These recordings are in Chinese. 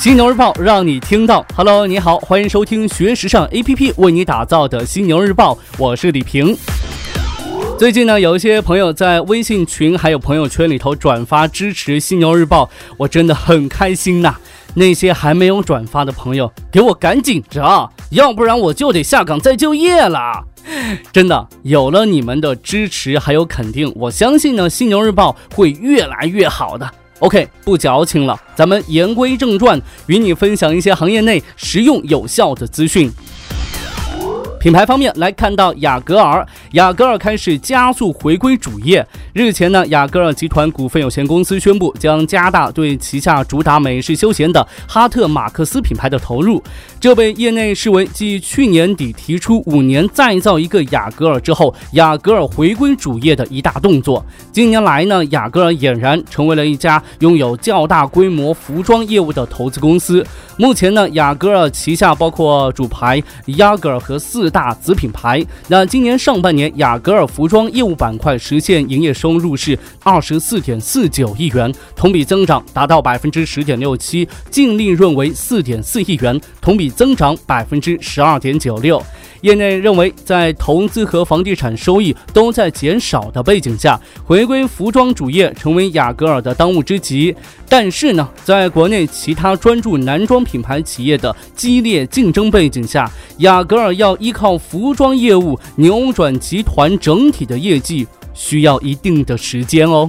犀牛日报让你听到。Hello，你好，欢迎收听学时尚 APP 为你打造的犀牛日报，我是李平。最近呢，有一些朋友在微信群还有朋友圈里头转发支持犀牛日报，我真的很开心呐。那些还没有转发的朋友，给我赶紧着，要不然我就得下岗再就业了。真的，有了你们的支持还有肯定，我相信呢，犀牛日报会越来越好的。OK，不矫情了，咱们言归正传，与你分享一些行业内实用有效的资讯。品牌方面来看到雅戈尔，雅戈尔开始加速回归主业。日前呢，雅戈尔集团股份有限公司宣布将加大对旗下主打美式休闲的哈特马克思品牌的投入，这被业内视为继去年底提出五年再造一个雅戈尔之后，雅戈尔回归主业的一大动作。近年来呢，雅戈尔俨然成为了一家拥有较大规模服装业务的投资公司。目前呢，雅戈尔旗下包括主牌雅戈尔和四大子品牌。那今年上半年，雅戈尔服装业务板块实现营业收入是二十四点四九亿元，同比增长达到百分之十点六七，净利润为四点四亿元，同比增长百分之十二点九六。业内认为，在投资和房地产收益都在减少的背景下，回归服装主业成为雅戈尔的当务之急。但是呢，在国内其他专注男装品牌企业的激烈竞争背景下，雅戈尔要依靠靠服装业务扭转集团整体的业绩，需要一定的时间哦。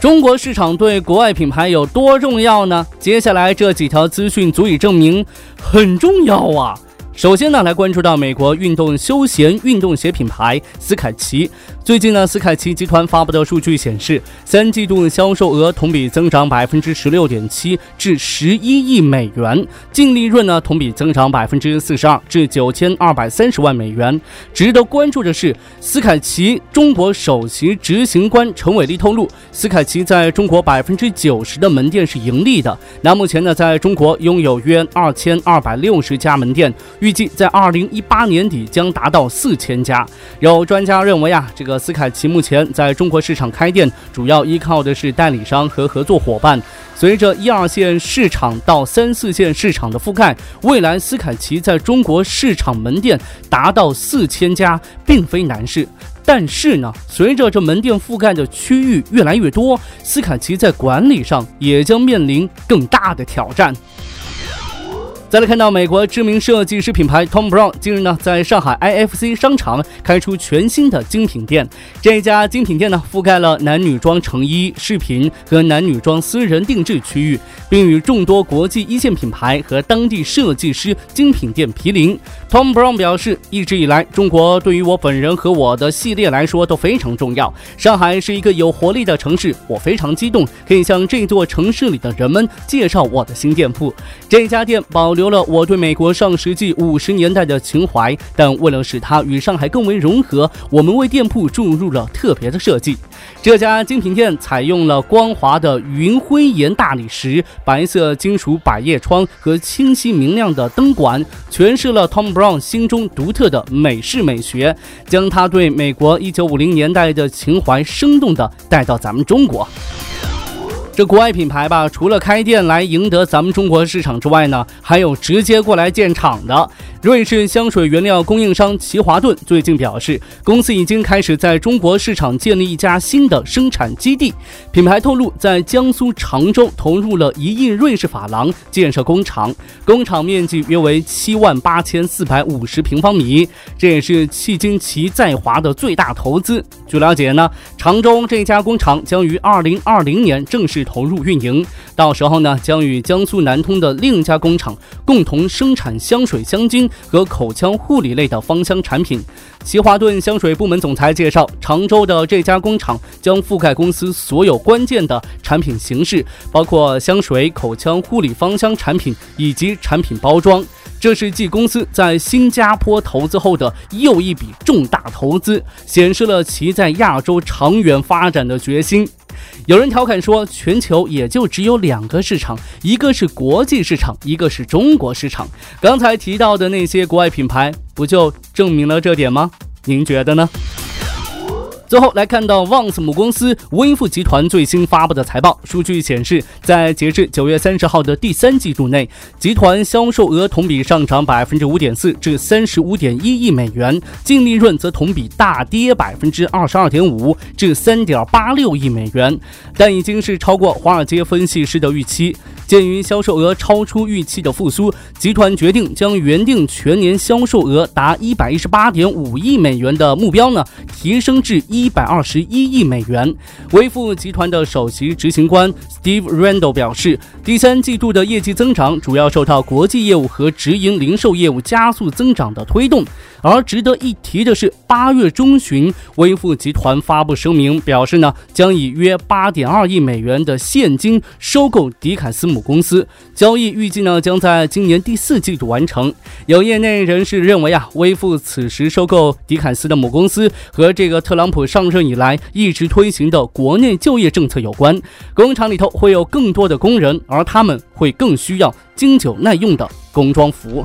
中国市场对国外品牌有多重要呢？接下来这几条资讯足以证明，很重要啊。首先呢，来关注到美国运动休闲运动鞋品牌斯凯奇。最近呢，斯凯奇集团发布的数据显示，三季度销售额同比增长百分之十六点七，至十一亿美元；净利润呢，同比增长百分之四十二，至九千二百三十万美元。值得关注的是，斯凯奇中国首席执行官陈伟立透露，斯凯奇在中国百分之九十的门店是盈利的。那目前呢，在中国拥有约二千二百六十家门店，预计在二零一八年底将达到四千家。有专家认为啊，这个。斯凯奇目前在中国市场开店，主要依靠的是代理商和合作伙伴。随着一二线市场到三四线市场的覆盖，未来斯凯奇在中国市场门店达到四千家，并非难事。但是呢，随着这门店覆盖的区域越来越多，斯凯奇在管理上也将面临更大的挑战。再来看到美国知名设计师品牌 Tom Brown 近日呢，在上海 IFC 商场开出全新的精品店。这家精品店呢，覆盖了男女装成衣、饰品和男女装私人定制区域，并与众多国际一线品牌和当地设计师精品店毗邻。Tom Brown 表示，一直以来，中国对于我本人和我的系列来说都非常重要。上海是一个有活力的城市，我非常激动，可以向这座城市里的人们介绍我的新店铺。这家店保留除了我对美国上世纪五十年代的情怀，但为了使它与上海更为融合，我们为店铺注入了特别的设计。这家精品店采用了光滑的云灰岩大理石、白色金属百叶窗和清晰明亮的灯管，诠释了 Tom Brown 心中独特的美式美学，将他对美国一九五零年代的情怀生动地带到咱们中国。这国外品牌吧，除了开店来赢得咱们中国市场之外呢，还有直接过来建厂的。瑞士香水原料供应商奇华顿最近表示，公司已经开始在中国市场建立一家新的生产基地。品牌透露，在江苏常州投入了一亿瑞士法郎建设工厂，工厂面积约为七万八千四百五十平方米，这也是迄今其在华的最大投资。据了解呢，常州这家工厂将于二零二零年正式投入运营，到时候呢，将与江苏南通的另一家工厂共同生产香水、香精。和口腔护理类的芳香产品。奇华顿香水部门总裁介绍，常州的这家工厂将覆盖公司所有关键的产品形式，包括香水、口腔护理、芳香产品以及产品包装。这是继公司在新加坡投资后的又一笔重大投资，显示了其在亚洲长远发展的决心。有人调侃说，全球也就只有两个市场，一个是国际市场，一个是中国市场。刚才提到的那些国外品牌，不就证明了这点吗？您觉得呢？最后来看到 Vans 母公司微富集团最新发布的财报数据显示，在截至九月三十号的第三季度内，集团销售额同比上涨百分之五点四至三十五点一亿美元，净利润则同比大跌百分之二十二点五至三点八六亿美元，但已经是超过华尔街分析师的预期。鉴于销售额超出预期的复苏，集团决定将原定全年销售额达一百一十八点五亿美元的目标呢，提升至一百二十一亿美元。微富集团的首席执行官 Steve Randall 表示，第三季度的业绩增长主要受到国际业务和直营零售业务加速增长的推动。而值得一提的是，八月中旬，微富集团发布声明，表示呢将以约八点二亿美元的现金收购迪凯斯母公司，交易预计呢将在今年第四季度完成。有业内人士认为啊，微富此时收购迪凯斯的母公司和这个特朗普上任以来一直推行的国内就业政策有关，工厂里头会有更多的工人，而他们会更需要经久耐用的工装服。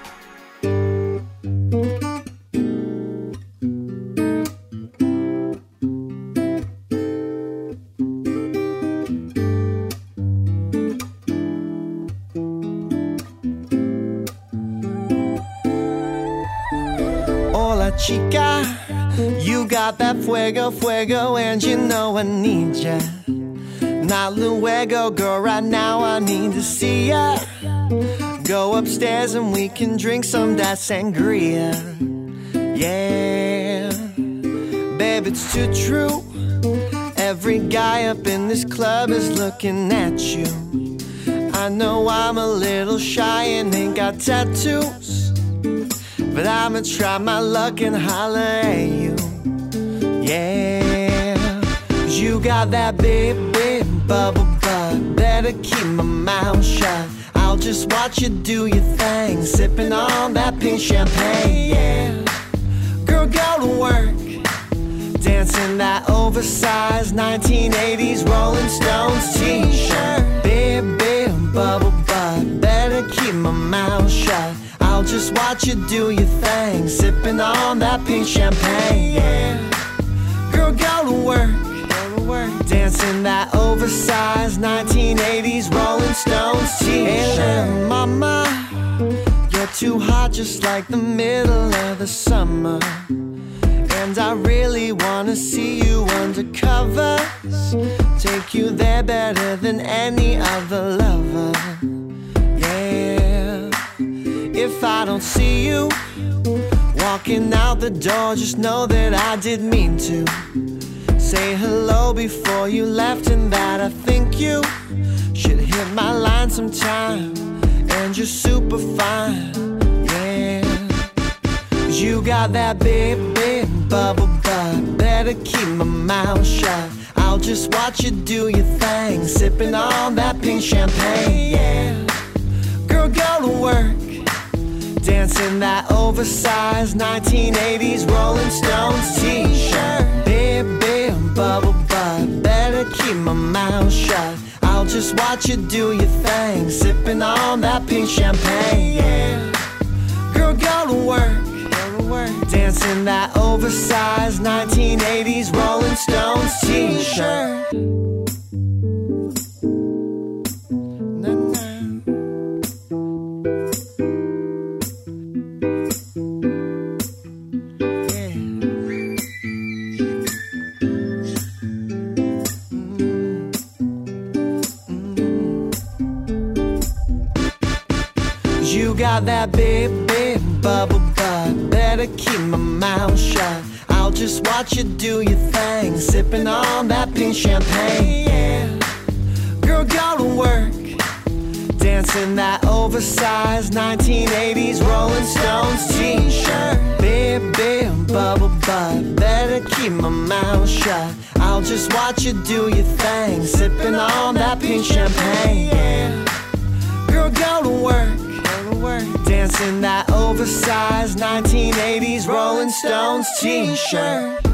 Chica. You got that fuego, fuego, and you know I need ya. Not luego, girl, right now I need to see ya. Go upstairs and we can drink some that sangria. Yeah, babe, it's too true. Every guy up in this club is looking at you. I know I'm a little shy and ain't got tattoos. But I'ma try my luck and holler at you. Yeah. Cause you got that big, big bubble butt. Better keep my mouth shut. I'll just watch you do your thing. Sipping on that pink champagne. Yeah. Girl, go to work. Dancing that oversized 1980s Rolling Stones t shirt. Big, big bubble butt. Better keep my mouth shut. I'll just watch you do your thing, sipping on that pink champagne. Yeah. Girl, go to work, go to work, dancing that oversized 1980s Rolling Stones t-shirt. Hey, mama, you're too hot, just like the middle of the summer. And I really wanna see you under covers. Take you there better than any other lover. I don't see you walking out the door, just know that I did mean to say hello before you left, and that I think you should hit my line sometime. And you're super fine, yeah. You got that big, big bubble butt. Better keep my mouth shut. I'll just watch you do your thing, sipping on that pink champagne, yeah. Girl, go to work Dancing that oversized 1980s Rolling Stones t-shirt. Big, big bubble butt. Better keep my mouth shut. I'll just watch you do your thing. Sipping on that pink champagne, yeah. Girl, go to work. Dancing that oversized 1980s Rolling Stones t-shirt got that big, big bubble butt. Better keep my mouth shut. I'll just watch you do your thing, sipping on that pink champagne. Yeah. Girl, go to work. Dancing that oversized 1980s Rolling Stones t-shirt. Big, big bubble butt. Better keep my mouth shut. I'll just watch you do your thing, sipping on that pink champagne. Yeah. Girl, go to work dancing that oversized 1980s Rolling Stones t-shirt.